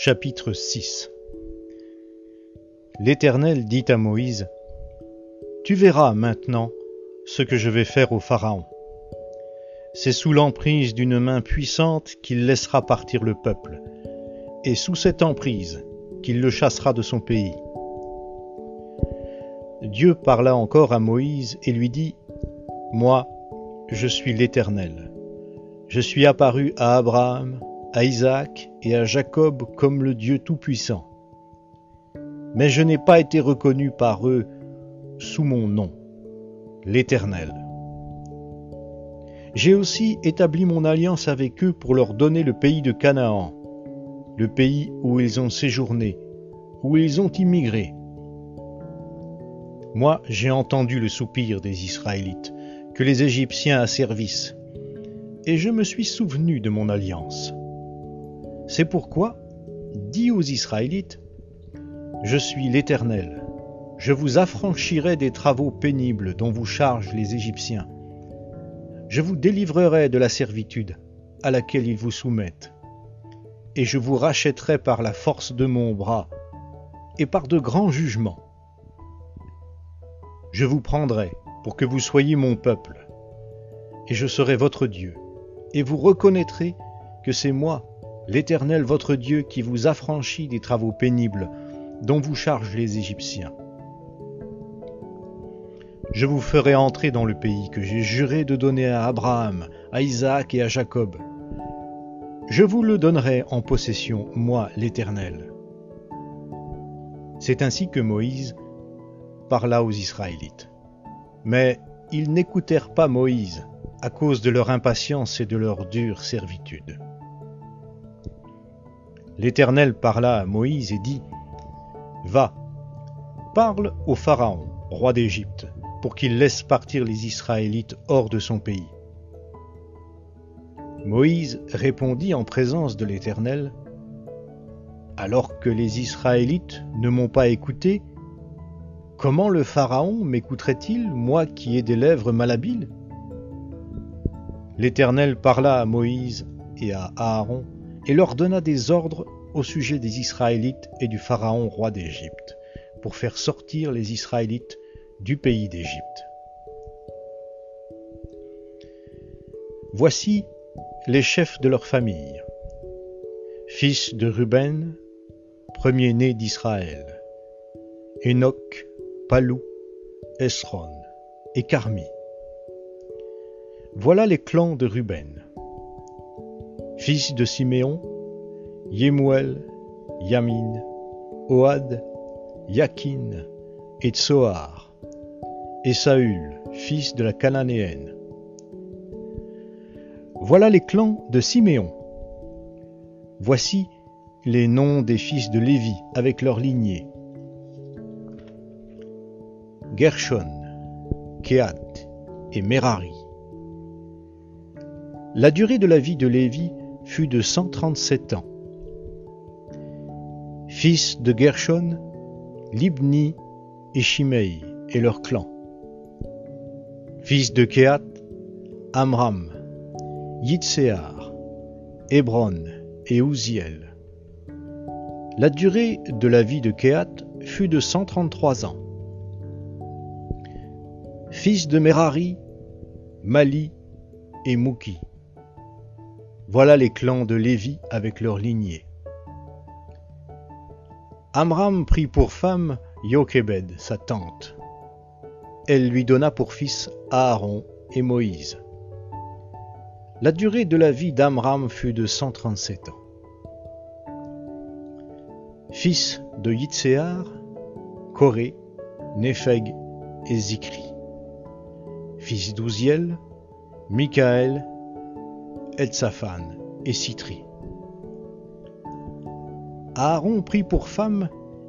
Chapitre 6 L'Éternel dit à Moïse, Tu verras maintenant ce que je vais faire au Pharaon. C'est sous l'emprise d'une main puissante qu'il laissera partir le peuple, et sous cette emprise qu'il le chassera de son pays. Dieu parla encore à Moïse et lui dit, Moi, je suis l'Éternel. Je suis apparu à Abraham, à Isaac et à Jacob comme le Dieu Tout-Puissant. Mais je n'ai pas été reconnu par eux sous mon nom, l'Éternel. J'ai aussi établi mon alliance avec eux pour leur donner le pays de Canaan, le pays où ils ont séjourné, où ils ont immigré. Moi, j'ai entendu le soupir des Israélites, que les Égyptiens asservissent, et je me suis souvenu de mon alliance. C'est pourquoi, dis aux Israélites, Je suis l'Éternel, je vous affranchirai des travaux pénibles dont vous chargent les Égyptiens. Je vous délivrerai de la servitude à laquelle ils vous soumettent, et je vous rachèterai par la force de mon bras et par de grands jugements. Je vous prendrai pour que vous soyez mon peuple, et je serai votre Dieu, et vous reconnaîtrez que c'est moi, l'Éternel votre Dieu, qui vous affranchit des travaux pénibles dont vous chargent les Égyptiens. Je vous ferai entrer dans le pays que j'ai juré de donner à Abraham, à Isaac et à Jacob. Je vous le donnerai en possession, moi l'Éternel. C'est ainsi que Moïse parla aux Israélites. Mais ils n'écoutèrent pas Moïse à cause de leur impatience et de leur dure servitude. L'Éternel parla à Moïse et dit, Va, parle au Pharaon, roi d'Égypte, pour qu'il laisse partir les Israélites hors de son pays. Moïse répondit en présence de l'Éternel, Alors que les Israélites ne m'ont pas écouté, comment le Pharaon m'écouterait-il, moi qui ai des lèvres malhabiles? L'Éternel parla à Moïse et à Aaron et leur donna des ordres au sujet des Israélites et du Pharaon roi d'Égypte, pour faire sortir les Israélites du pays d'Égypte. Voici les chefs de leur famille. Fils de Ruben, premier-né d'Israël. Enoch, Palou, Esron et Carmi. Voilà les clans de Ruben. Fils de Siméon, Yemuel, Yamin, Ohad, Yakin et Tsoar, et Saül, fils de la Cananéenne. Voilà les clans de Siméon. Voici les noms des fils de Lévi avec leur lignée. Gershon, Kehat et Merari. La durée de la vie de Lévi fut de 137 ans. Fils de Gershon, Libni et Shimei et leur clan. Fils de Kehat, Amram, Yitzéar, Hébron et Ouziel. La durée de la vie de Kehat fut de 133 ans. Fils de Merari, Mali et Mouki. Voilà les clans de Lévi avec leur lignée. Amram prit pour femme Jochebed, sa tante. Elle lui donna pour fils Aaron et Moïse. La durée de la vie d'Amram fut de 137 ans. Fils de Yitzéar, Coré, Népheg et Zikri. Fils d'Ouziel, Michaël Eltsaphan et Citri. Aaron prit pour femme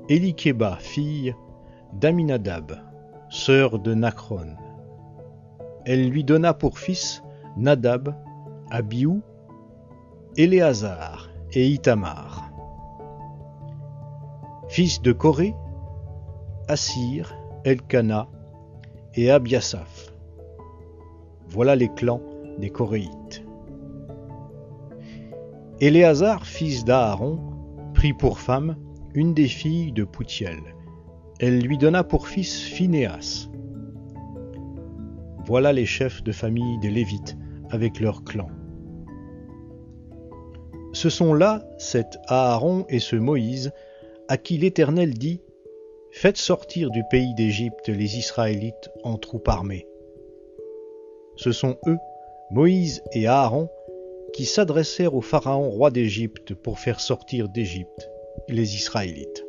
Elikeba, fille d'Aminadab, sœur de Nachron. Elle lui donna pour fils Nadab, Abiou, Éléazar et Itamar. Fils de Corée, Assir, Elkana et Abiasaph. Voilà les clans des Coréites. Éléazar, fils d'Aaron, prit pour femme une des filles de Poutiel. Elle lui donna pour fils Phinéas. Voilà les chefs de famille des Lévites avec leurs clans. Ce sont là cet Aaron et ce Moïse à qui l'Éternel dit Faites sortir du pays d'Égypte les Israélites en troupes armées. Ce sont eux, Moïse et Aaron, qui s'adressèrent au Pharaon roi d'Égypte pour faire sortir d'Égypte les Israélites.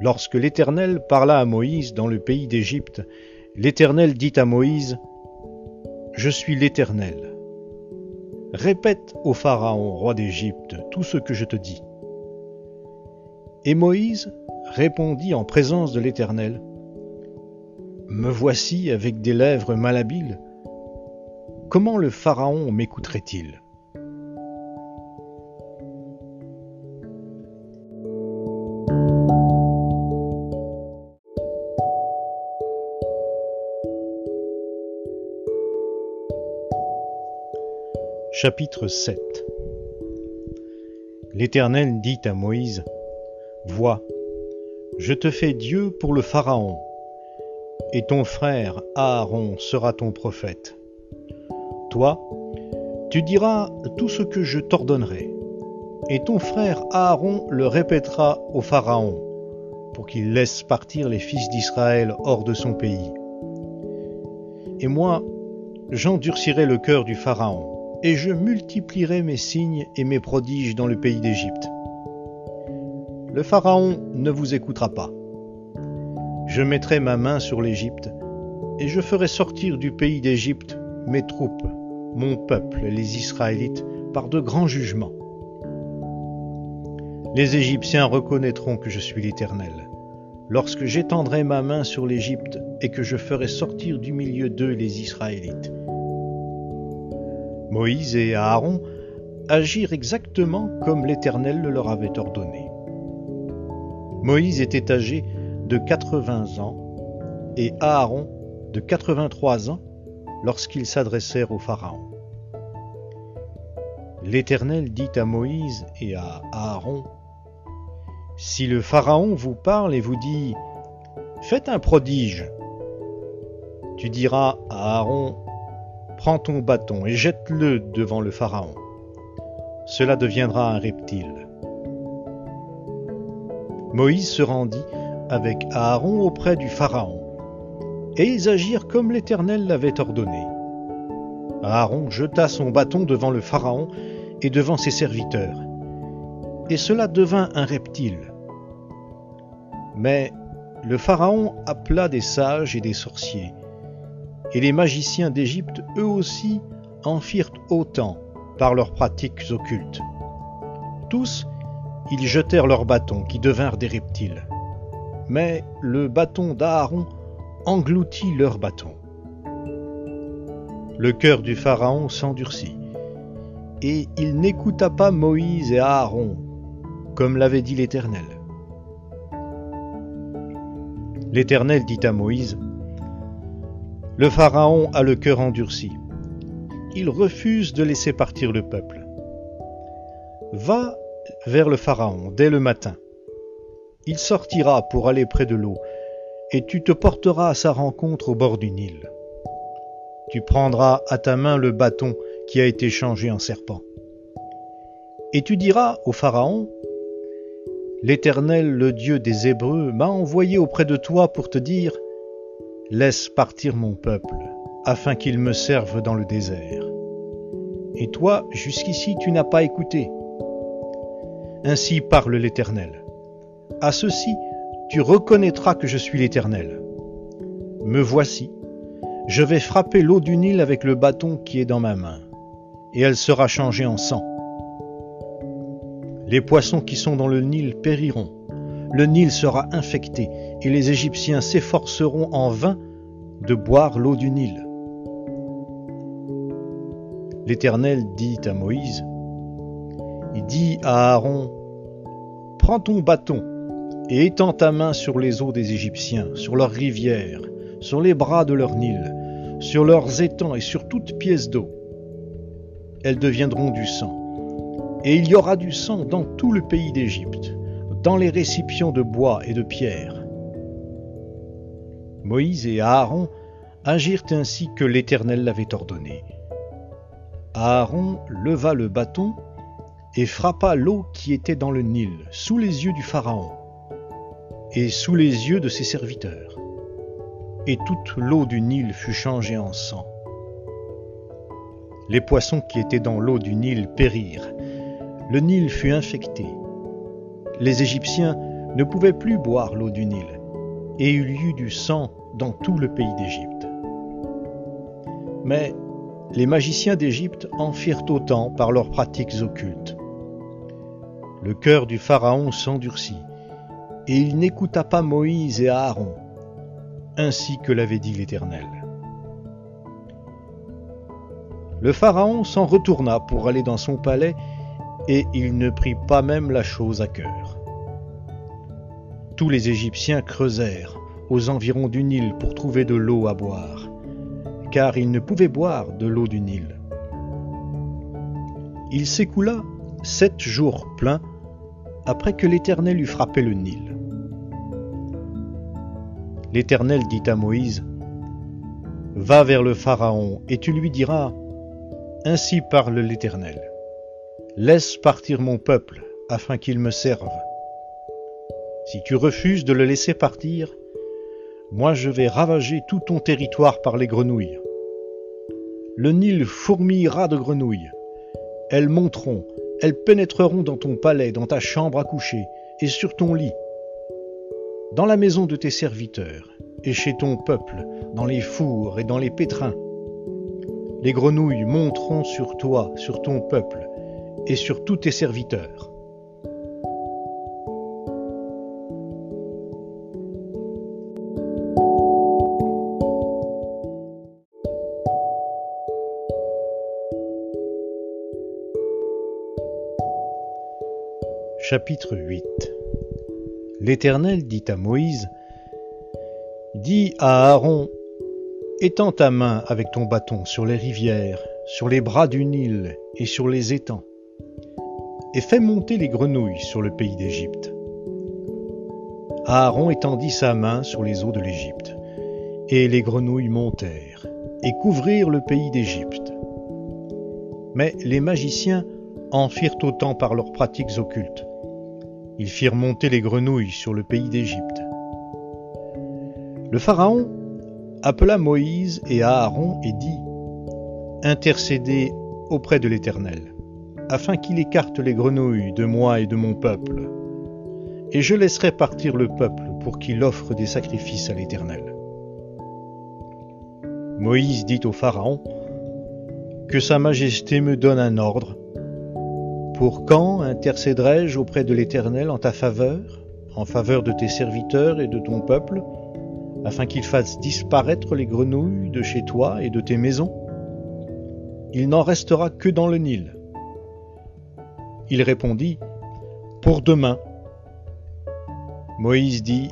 Lorsque l'Éternel parla à Moïse dans le pays d'Égypte, l'Éternel dit à Moïse, Je suis l'Éternel. Répète au Pharaon roi d'Égypte tout ce que je te dis. Et Moïse répondit en présence de l'Éternel, Me voici avec des lèvres malhabiles. Comment le Pharaon m'écouterait-il? Chapitre 7 L'Éternel dit à Moïse, Vois, je te fais Dieu pour le Pharaon, et ton frère Aaron sera ton prophète. Toi, tu diras tout ce que je t'ordonnerai, et ton frère Aaron le répétera au Pharaon, pour qu'il laisse partir les fils d'Israël hors de son pays. Et moi, j'endurcirai le cœur du Pharaon, et je multiplierai mes signes et mes prodiges dans le pays d'Égypte le Pharaon ne vous écoutera pas. Je mettrai ma main sur l'Égypte, et je ferai sortir du pays d'Égypte mes troupes, mon peuple, les Israélites, par de grands jugements. Les Égyptiens reconnaîtront que je suis l'Éternel, lorsque j'étendrai ma main sur l'Égypte et que je ferai sortir du milieu d'eux les Israélites. Moïse et Aaron agirent exactement comme l'Éternel le leur avait ordonné. Moïse était âgé de 80 ans et Aaron de 83 ans lorsqu'ils s'adressèrent au Pharaon. L'Éternel dit à Moïse et à Aaron, Si le Pharaon vous parle et vous dit, Faites un prodige, tu diras à Aaron, Prends ton bâton et jette-le devant le Pharaon. Cela deviendra un reptile. Moïse se rendit avec Aaron auprès du Pharaon, et ils agirent comme l'Éternel l'avait ordonné. Aaron jeta son bâton devant le Pharaon et devant ses serviteurs, et cela devint un reptile. Mais le Pharaon appela des sages et des sorciers, et les magiciens d'Égypte eux aussi en firent autant par leurs pratiques occultes. Tous ils jetèrent leurs bâtons qui devinrent des reptiles. Mais le bâton d'Aaron engloutit leurs bâtons. Le cœur du Pharaon s'endurcit, et il n'écouta pas Moïse et Aaron, comme l'avait dit l'Éternel. L'Éternel dit à Moïse, Le Pharaon a le cœur endurci. Il refuse de laisser partir le peuple. Va vers le Pharaon dès le matin. Il sortira pour aller près de l'eau, et tu te porteras à sa rencontre au bord du Nil. Tu prendras à ta main le bâton qui a été changé en serpent. Et tu diras au Pharaon, L'Éternel, le Dieu des Hébreux, m'a envoyé auprès de toi pour te dire, Laisse partir mon peuple, afin qu'il me serve dans le désert. Et toi, jusqu'ici, tu n'as pas écouté. Ainsi parle l'Éternel. À ceci, tu reconnaîtras que je suis l'Éternel. Me voici, je vais frapper l'eau du Nil avec le bâton qui est dans ma main, et elle sera changée en sang. Les poissons qui sont dans le Nil périront, le Nil sera infecté, et les Égyptiens s'efforceront en vain de boire l'eau du Nil. L'Éternel dit à Moïse, il dit à Aaron, Prends ton bâton et étends ta main sur les eaux des Égyptiens, sur leurs rivières, sur les bras de leur Nil, sur leurs étangs et sur toute pièce d'eau. Elles deviendront du sang. et il y aura du sang dans tout le pays d'Égypte, dans les récipients de bois et de pierre. Moïse et Aaron agirent ainsi que l'Éternel l'avait ordonné. Aaron leva le bâton et frappa l'eau qui était dans le Nil, sous les yeux du Pharaon, et sous les yeux de ses serviteurs. Et toute l'eau du Nil fut changée en sang. Les poissons qui étaient dans l'eau du Nil périrent. Le Nil fut infecté. Les Égyptiens ne pouvaient plus boire l'eau du Nil, et il y eut du sang dans tout le pays d'Égypte. Mais les magiciens d'Égypte en firent autant par leurs pratiques occultes. Le cœur du Pharaon s'endurcit, et il n'écouta pas Moïse et Aaron, ainsi que l'avait dit l'Éternel. Le Pharaon s'en retourna pour aller dans son palais, et il ne prit pas même la chose à cœur. Tous les Égyptiens creusèrent aux environs du Nil pour trouver de l'eau à boire, car ils ne pouvaient boire de l'eau du Nil. Il s'écoula sept jours pleins après que l'Éternel eut frappé le Nil. L'Éternel dit à Moïse, Va vers le Pharaon, et tu lui diras, Ainsi parle l'Éternel. Laisse partir mon peuple, afin qu'il me serve. Si tu refuses de le laisser partir, moi je vais ravager tout ton territoire par les grenouilles. Le Nil fourmillera de grenouilles. Elles monteront, elles pénétreront dans ton palais, dans ta chambre à coucher, et sur ton lit, dans la maison de tes serviteurs, et chez ton peuple, dans les fours et dans les pétrins. Les grenouilles monteront sur toi, sur ton peuple, et sur tous tes serviteurs. Chapitre 8 L'Éternel dit à Moïse, Dis à Aaron, étends ta main avec ton bâton sur les rivières, sur les bras du Nil et sur les étangs, et fais monter les grenouilles sur le pays d'Égypte. Aaron étendit sa main sur les eaux de l'Égypte, et les grenouilles montèrent et couvrirent le pays d'Égypte. Mais les magiciens en firent autant par leurs pratiques occultes ils firent monter les grenouilles sur le pays d'Égypte. Le Pharaon appela Moïse et Aaron et dit, Intercédez auprès de l'Éternel, afin qu'il écarte les grenouilles de moi et de mon peuple, et je laisserai partir le peuple pour qu'il offre des sacrifices à l'Éternel. Moïse dit au Pharaon, Que Sa Majesté me donne un ordre, pour quand intercéderai-je auprès de l'Éternel en ta faveur, en faveur de tes serviteurs et de ton peuple, afin qu'il fasse disparaître les grenouilles de chez toi et de tes maisons? Il n'en restera que dans le Nil. Il répondit, Pour demain. Moïse dit,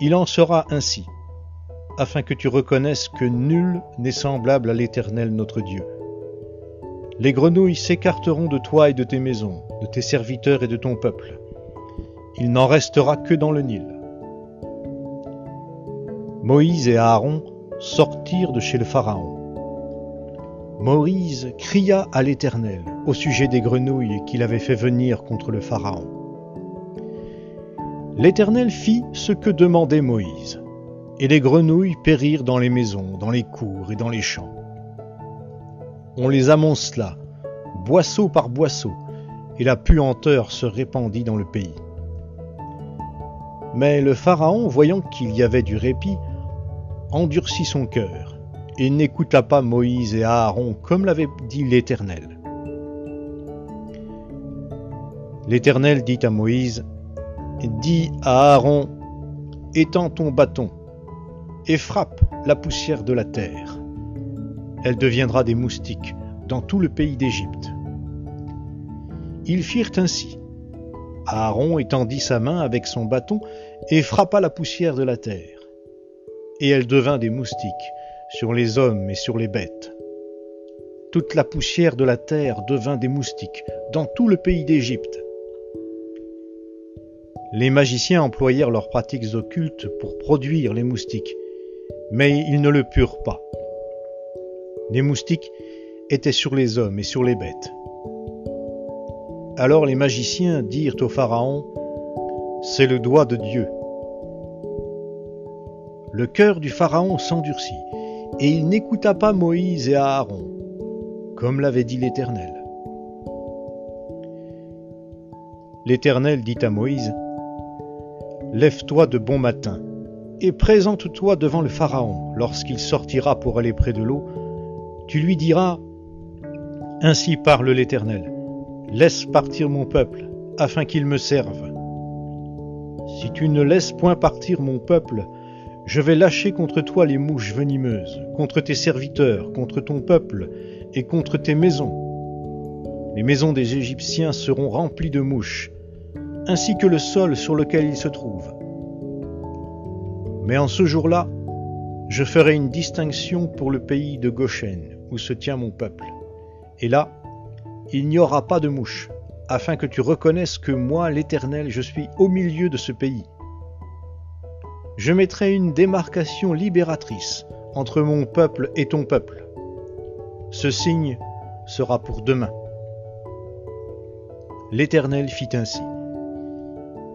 Il en sera ainsi, afin que tu reconnaisses que nul n'est semblable à l'Éternel notre Dieu. Les grenouilles s'écarteront de toi et de tes maisons, de tes serviteurs et de ton peuple. Il n'en restera que dans le Nil. Moïse et Aaron sortirent de chez le Pharaon. Moïse cria à l'Éternel au sujet des grenouilles qu'il avait fait venir contre le Pharaon. L'Éternel fit ce que demandait Moïse, et les grenouilles périrent dans les maisons, dans les cours et dans les champs on les amoncela, boisseau par boisseau, et la puanteur se répandit dans le pays. Mais le Pharaon, voyant qu'il y avait du répit, endurcit son cœur, et n'écouta pas Moïse et Aaron comme l'avait dit l'Éternel. L'Éternel dit à Moïse, Dis à Aaron, étends ton bâton, et frappe la poussière de la terre elle deviendra des moustiques dans tout le pays d'Égypte. Ils firent ainsi. Aaron étendit sa main avec son bâton et frappa la poussière de la terre. Et elle devint des moustiques sur les hommes et sur les bêtes. toute la poussière de la terre devint des moustiques dans tout le pays d'Égypte. Les magiciens employèrent leurs pratiques occultes pour produire les moustiques, mais ils ne le purent pas. Les moustiques étaient sur les hommes et sur les bêtes. Alors les magiciens dirent au Pharaon, C'est le doigt de Dieu. Le cœur du Pharaon s'endurcit, et il n'écouta pas Moïse et Aaron, comme l'avait dit l'Éternel. L'Éternel dit à Moïse, Lève-toi de bon matin, et présente-toi devant le Pharaon lorsqu'il sortira pour aller près de l'eau. Tu lui diras, Ainsi parle l'Éternel, laisse partir mon peuple, afin qu'il me serve. Si tu ne laisses point partir mon peuple, je vais lâcher contre toi les mouches venimeuses, contre tes serviteurs, contre ton peuple et contre tes maisons. Les maisons des Égyptiens seront remplies de mouches, ainsi que le sol sur lequel il se trouve. Mais en ce jour-là, je ferai une distinction pour le pays de Goshen, où se tient mon peuple. Et là, il n'y aura pas de mouche, afin que tu reconnaisses que moi, l'Éternel, je suis au milieu de ce pays. Je mettrai une démarcation libératrice entre mon peuple et ton peuple. Ce signe sera pour demain. L'Éternel fit ainsi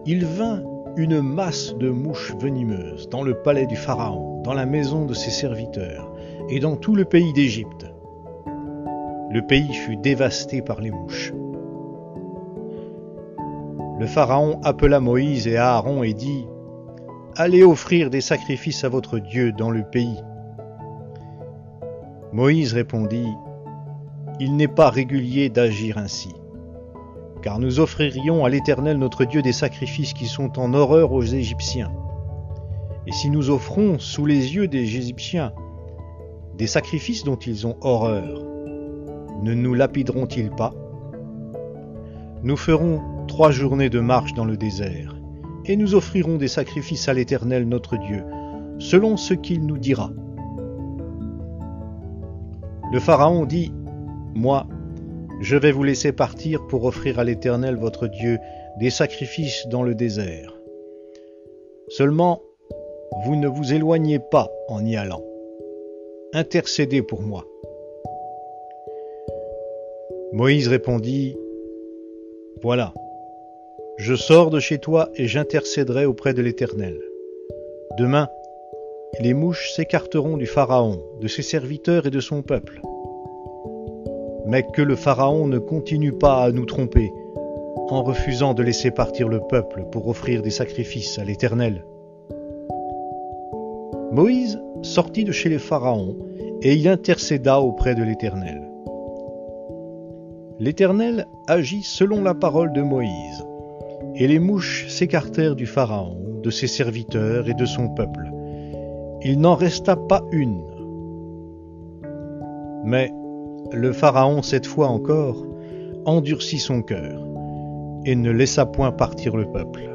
il vint une masse de mouches venimeuses dans le palais du Pharaon, dans la maison de ses serviteurs, et dans tout le pays d'Égypte. Le pays fut dévasté par les mouches. Le Pharaon appela Moïse et Aaron et dit, Allez offrir des sacrifices à votre Dieu dans le pays. Moïse répondit, Il n'est pas régulier d'agir ainsi car nous offririons à l'Éternel notre Dieu des sacrifices qui sont en horreur aux Égyptiens. Et si nous offrons sous les yeux des Égyptiens des sacrifices dont ils ont horreur, ne nous lapideront-ils pas? Nous ferons trois journées de marche dans le désert, et nous offrirons des sacrifices à l'Éternel notre Dieu, selon ce qu'il nous dira. Le Pharaon dit, Moi, je vais vous laisser partir pour offrir à l'Éternel votre Dieu des sacrifices dans le désert. Seulement, vous ne vous éloignez pas en y allant. Intercédez pour moi. Moïse répondit, Voilà, je sors de chez toi et j'intercéderai auprès de l'Éternel. Demain, les mouches s'écarteront du Pharaon, de ses serviteurs et de son peuple mais que le Pharaon ne continue pas à nous tromper en refusant de laisser partir le peuple pour offrir des sacrifices à l'Éternel. Moïse sortit de chez les Pharaons et il intercéda auprès de l'Éternel. L'Éternel agit selon la parole de Moïse, et les mouches s'écartèrent du Pharaon, de ses serviteurs et de son peuple. Il n'en resta pas une. Mais le Pharaon, cette fois encore, endurcit son cœur et ne laissa point partir le peuple.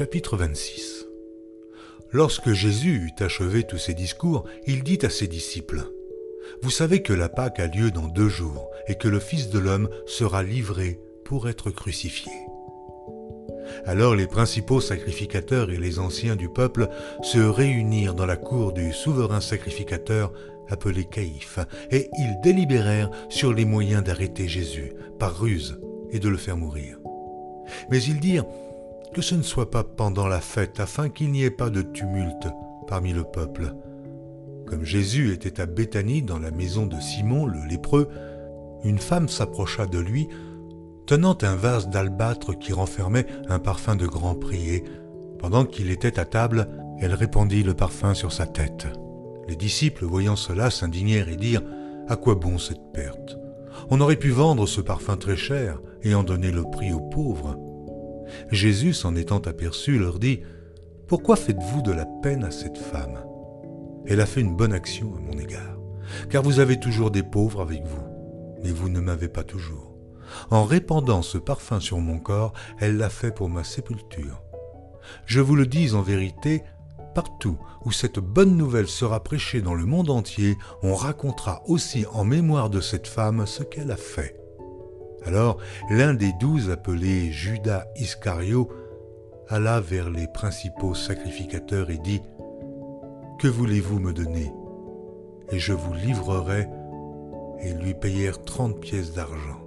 Chapitre 26 Lorsque Jésus eut achevé tous ses discours, il dit à ses disciples, vous savez que la Pâque a lieu dans deux jours et que le Fils de l'homme sera livré pour être crucifié. Alors les principaux sacrificateurs et les anciens du peuple se réunirent dans la cour du souverain sacrificateur appelé Caïphe, et ils délibérèrent sur les moyens d'arrêter Jésus par ruse et de le faire mourir. Mais ils dirent que ce ne soit pas pendant la fête afin qu'il n'y ait pas de tumulte parmi le peuple. Comme Jésus était à Béthanie dans la maison de Simon le lépreux, une femme s'approcha de lui, tenant un vase d'albâtre qui renfermait un parfum de grand prix, et, pendant qu'il était à table, elle répandit le parfum sur sa tête. Les disciples, voyant cela, s'indignèrent et dirent À quoi bon cette perte? On aurait pu vendre ce parfum très cher et en donner le prix aux pauvres. Jésus, s'en étant aperçu, leur dit Pourquoi faites-vous de la peine à cette femme? Elle a fait une bonne action à mon égard. car vous avez toujours des pauvres avec vous, mais vous ne m'avez pas toujours. En répandant ce parfum sur mon corps, elle l'a fait pour ma sépulture. Je vous le dis en vérité, partout où cette bonne nouvelle sera prêchée dans le monde entier, on racontera aussi en mémoire de cette femme ce qu'elle a fait. Alors l'un des douze appelé Judas Iscario alla vers les principaux sacrificateurs et dit Que voulez-vous me donner? Et je vous livrerai. Et lui payèrent trente pièces d'argent.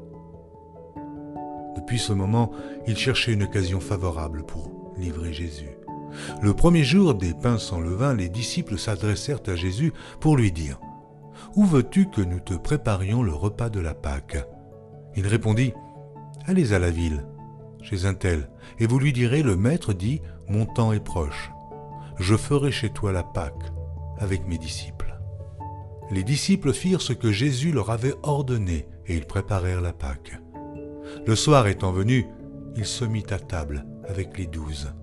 Depuis ce moment, il cherchait une occasion favorable pour livrer Jésus. Le premier jour des pains sans levain, les disciples s'adressèrent à Jésus pour lui dire Où veux-tu que nous te préparions le repas de la Pâque? Il répondit Allez à la ville, chez un tel, et vous lui direz Le maître dit Mon temps est proche. Je ferai chez toi la Pâque avec mes disciples. Les disciples firent ce que Jésus leur avait ordonné, et ils préparèrent la Pâque. Le soir étant venu, il se mit à table avec les douze.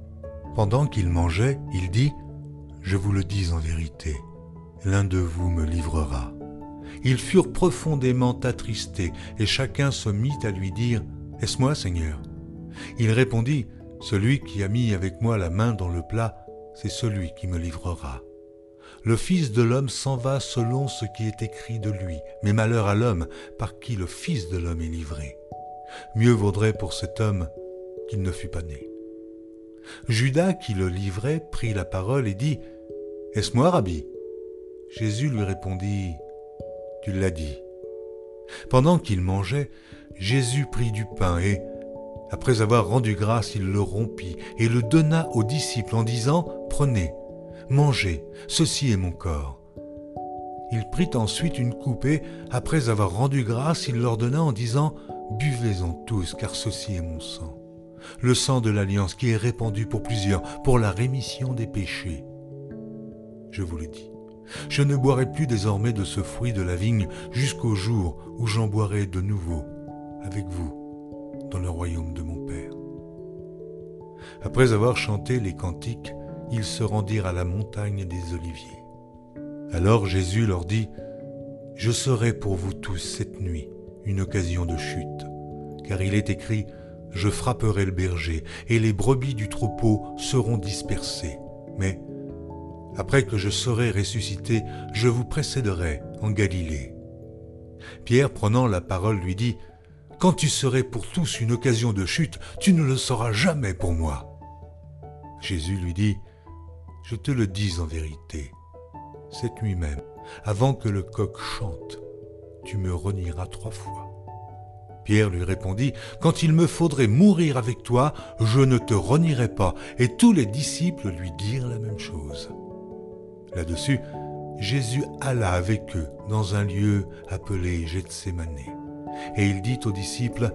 Pendant qu'il mangeait, il dit, Je vous le dis en vérité, l'un de vous me livrera. Ils furent profondément attristés, et chacun se mit à lui dire, Est-ce moi, Seigneur? Il répondit, Celui qui a mis avec moi la main dans le plat, c'est celui qui me livrera. Le Fils de l'homme s'en va selon ce qui est écrit de lui, mais malheur à l'homme par qui le Fils de l'homme est livré. Mieux vaudrait pour cet homme qu'il ne fût pas né. Judas, qui le livrait, prit la parole et dit Est-ce moi, Rabbi? Jésus lui répondit Tu l'as dit. Pendant qu'il mangeait, Jésus prit du pain et, après avoir rendu grâce, il le rompit et le donna aux disciples en disant Prenez, mangez, ceci est mon corps. Il prit ensuite une coupe et, après avoir rendu grâce, il leur donna en disant Buvez-en tous, car ceci est mon sang le sang de l'alliance qui est répandu pour plusieurs, pour la rémission des péchés. Je vous le dis, je ne boirai plus désormais de ce fruit de la vigne jusqu'au jour où j'en boirai de nouveau avec vous dans le royaume de mon Père. Après avoir chanté les cantiques, ils se rendirent à la montagne des Oliviers. Alors Jésus leur dit, Je serai pour vous tous cette nuit une occasion de chute, car il est écrit, je frapperai le berger, et les brebis du troupeau seront dispersées. Mais, après que je serai ressuscité, je vous précéderai en Galilée. Pierre, prenant la parole, lui dit, Quand tu serais pour tous une occasion de chute, tu ne le seras jamais pour moi. Jésus lui dit, Je te le dis en vérité, cette nuit même, avant que le coq chante, tu me renieras trois fois. Pierre lui répondit, Quand il me faudrait mourir avec toi, je ne te renierai pas. Et tous les disciples lui dirent la même chose. Là-dessus, Jésus alla avec eux dans un lieu appelé Gethsemane. Et il dit aux disciples,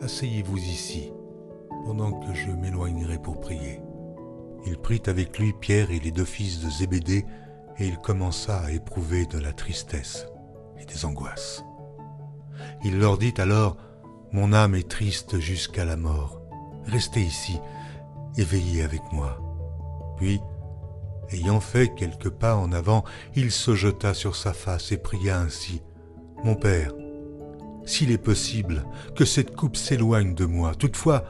Asseyez-vous ici, pendant que je m'éloignerai pour prier. Il prit avec lui Pierre et les deux fils de Zébédée, et il commença à éprouver de la tristesse et des angoisses. Il leur dit alors, Mon âme est triste jusqu'à la mort. Restez ici et veillez avec moi. Puis, ayant fait quelques pas en avant, il se jeta sur sa face et pria ainsi, Mon Père, s'il est possible que cette coupe s'éloigne de moi, toutefois,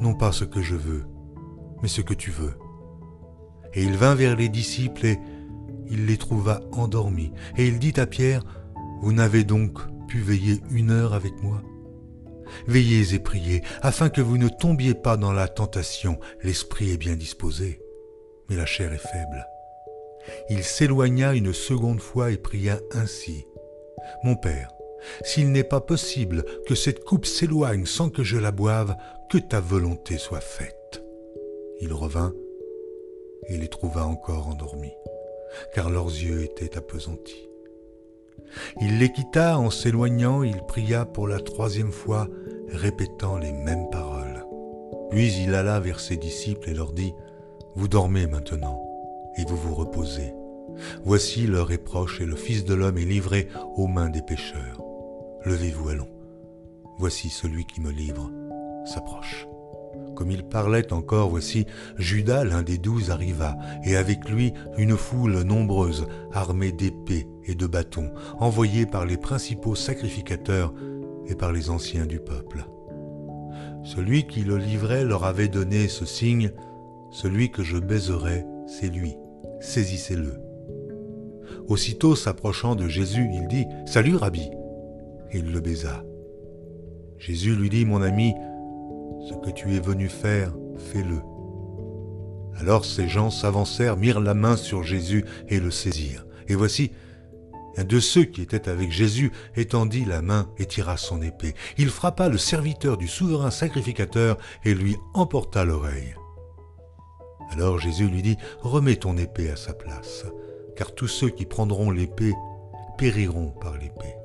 non pas ce que je veux, mais ce que tu veux. Et il vint vers les disciples et il les trouva endormis. Et il dit à Pierre, Vous n'avez donc veiller une heure avec moi? Veillez et priez, afin que vous ne tombiez pas dans la tentation. L'esprit est bien disposé, mais la chair est faible. Il s'éloigna une seconde fois et pria ainsi. Mon Père, s'il n'est pas possible que cette coupe s'éloigne sans que je la boive, que ta volonté soit faite. Il revint et les trouva encore endormis, car leurs yeux étaient appesantis. Il les quitta en s'éloignant, il pria pour la troisième fois, répétant les mêmes paroles. Puis il alla vers ses disciples et leur dit, Vous dormez maintenant, et vous vous reposez. Voici l'heure est proche, et le Fils de l'homme est livré aux mains des pécheurs. Levez-vous, allons. Voici celui qui me livre s'approche. Comme il parlait encore, voici, Judas, l'un des douze, arriva, et avec lui une foule nombreuse, armée d'épées et de bâtons, envoyés par les principaux sacrificateurs et par les anciens du peuple. Celui qui le livrait leur avait donné ce signe, celui que je baiserai, c'est lui, saisissez-le. Aussitôt s'approchant de Jésus, il dit, Salut Rabbi. Il le baisa. Jésus lui dit, Mon ami, ce que tu es venu faire, fais-le. Alors ces gens s'avancèrent, mirent la main sur Jésus et le saisirent. Et voici, un de ceux qui étaient avec Jésus étendit la main et tira son épée. Il frappa le serviteur du souverain sacrificateur et lui emporta l'oreille. Alors Jésus lui dit, Remets ton épée à sa place, car tous ceux qui prendront l'épée périront par l'épée.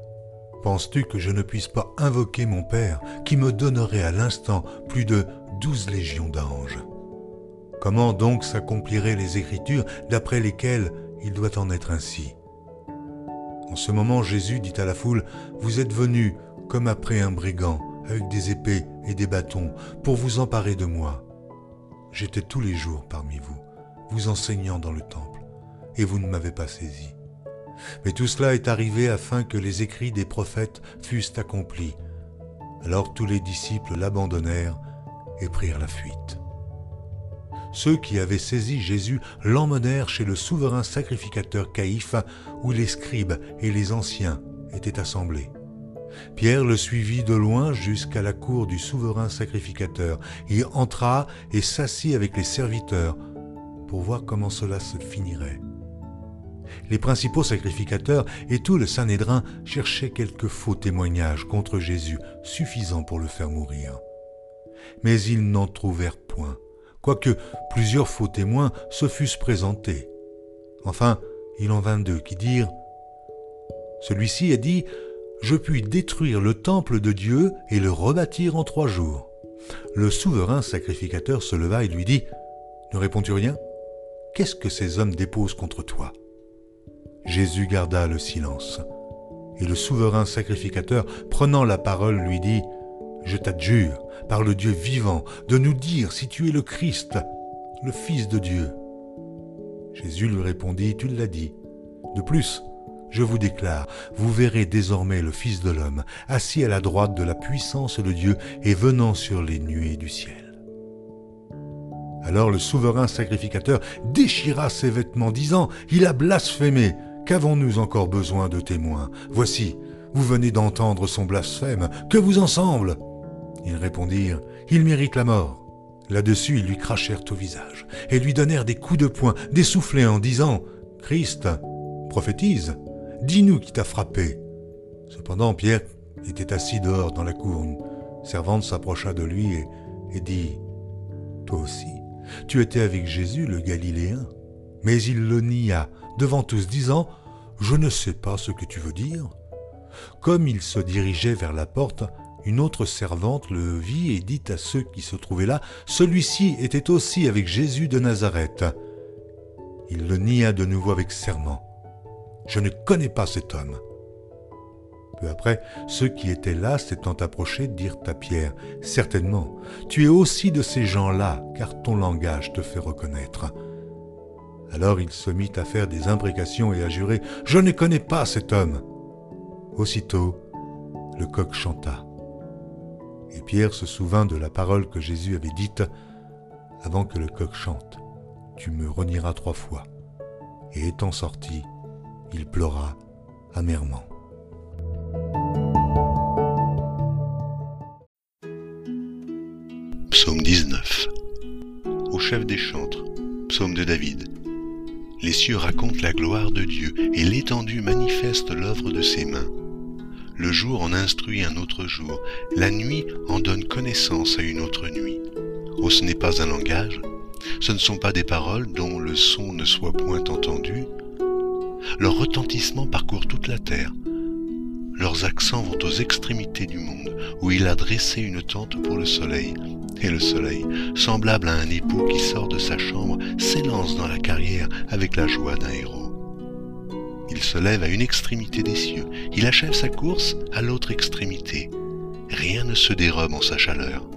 Penses-tu que je ne puisse pas invoquer mon Père qui me donnerait à l'instant plus de douze légions d'anges? Comment donc s'accompliraient les Écritures d'après lesquelles il doit en être ainsi? En ce moment Jésus dit à la foule, Vous êtes venus comme après un brigand, avec des épées et des bâtons, pour vous emparer de moi. J'étais tous les jours parmi vous, vous enseignant dans le temple, et vous ne m'avez pas saisi. Mais tout cela est arrivé afin que les écrits des prophètes fussent accomplis. Alors tous les disciples l'abandonnèrent et prirent la fuite. Ceux qui avaient saisi Jésus l'emmenèrent chez le souverain sacrificateur Caïphe, où les scribes et les anciens étaient assemblés. Pierre le suivit de loin jusqu'à la cour du souverain sacrificateur. Il entra et s'assit avec les serviteurs pour voir comment cela se finirait les principaux sacrificateurs et tout le Sanhédrin cherchaient quelques faux témoignages contre Jésus suffisants pour le faire mourir. Mais ils n'en trouvèrent point, quoique plusieurs faux témoins se fussent présentés. Enfin, il en vint deux qui dirent Celui-ci a dit Je puis détruire le temple de Dieu et le rebâtir en trois jours. Le souverain sacrificateur se leva et lui dit Ne réponds-tu rien? Qu'est-ce que ces hommes déposent contre toi? Jésus garda le silence. Et le souverain sacrificateur, prenant la parole, lui dit, Je t'adjure, par le Dieu vivant, de nous dire si tu es le Christ, le Fils de Dieu. Jésus lui répondit, Tu l'as dit. De plus, je vous déclare, vous verrez désormais le Fils de l'homme, assis à la droite de la puissance de Dieu et venant sur les nuées du ciel. Alors le souverain sacrificateur déchira ses vêtements, disant, Il a blasphémé. Qu'avons-nous encore besoin de témoins? Voici, vous venez d'entendre son blasphème, que vous ensemble Ils répondirent, Il mérite la mort. Là-dessus, ils lui crachèrent au visage, et lui donnèrent des coups de poing, des soufflets en disant, Christ, prophétise, dis-nous qui t'a frappé. Cependant, Pierre était assis dehors dans la cour. Une servante s'approcha de lui et, et dit, Toi aussi, tu étais avec Jésus le Galiléen. Mais il le nia devant tous, disant Je ne sais pas ce que tu veux dire. Comme il se dirigeait vers la porte, une autre servante le vit et dit à ceux qui se trouvaient là Celui-ci était aussi avec Jésus de Nazareth. Il le nia de nouveau avec serment. Je ne connais pas cet homme. Peu après, ceux qui étaient là, s'étant approchés, dirent à Pierre, Certainement, tu es aussi de ces gens-là, car ton langage te fait reconnaître. Alors il se mit à faire des imprécations et à jurer Je ne connais pas cet homme. Aussitôt, le coq chanta. Et Pierre se souvint de la parole que Jésus avait dite Avant que le coq chante, tu me renieras trois fois. Et étant sorti, il pleura amèrement. Psaume 19 Au chef des chantres, psaume de David. Les cieux racontent la gloire de Dieu et l'étendue manifeste l'œuvre de ses mains. Le jour en instruit un autre jour, la nuit en donne connaissance à une autre nuit. Oh, ce n'est pas un langage, ce ne sont pas des paroles dont le son ne soit point entendu. Leur retentissement parcourt toute la terre. Leurs accents vont aux extrémités du monde, où il a dressé une tente pour le soleil, et le soleil, semblable à un époux qui sort de sa chambre, s'élance dans la carrière avec la joie d'un héros. Il se lève à une extrémité des cieux, il achève sa course à l'autre extrémité. Rien ne se dérobe en sa chaleur.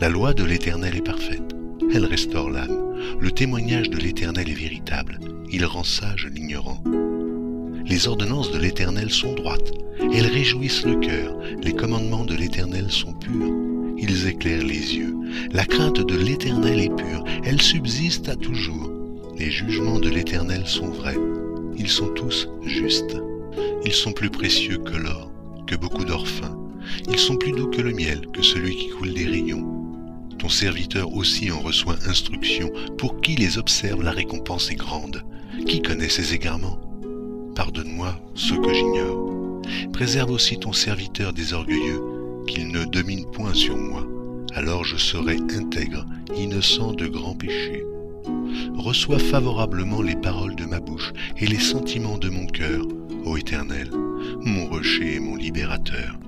La loi de l'Éternel est parfaite. Elle restaure l'âme. Le témoignage de l'Éternel est véritable. Il rend sage l'ignorant. Les ordonnances de l'Éternel sont droites. Elles réjouissent le cœur. Les commandements de l'Éternel sont purs. Ils éclairent les yeux. La crainte de l'Éternel est pure. Elle subsiste à toujours. Les jugements de l'Éternel sont vrais. Ils sont tous justes. Ils sont plus précieux que l'or, que beaucoup d'or. Ils sont plus doux que le miel, que celui qui coule des rayons. Ton serviteur aussi en reçoit instruction. Pour qui les observe, la récompense est grande. Qui connaît ses égarements? Pardonne-moi ce que j'ignore. Préserve aussi ton serviteur des orgueilleux, qu'il ne domine point sur moi. Alors je serai intègre, innocent de grands péchés. Reçois favorablement les paroles de ma bouche et les sentiments de mon cœur, ô Éternel, mon rocher et mon libérateur.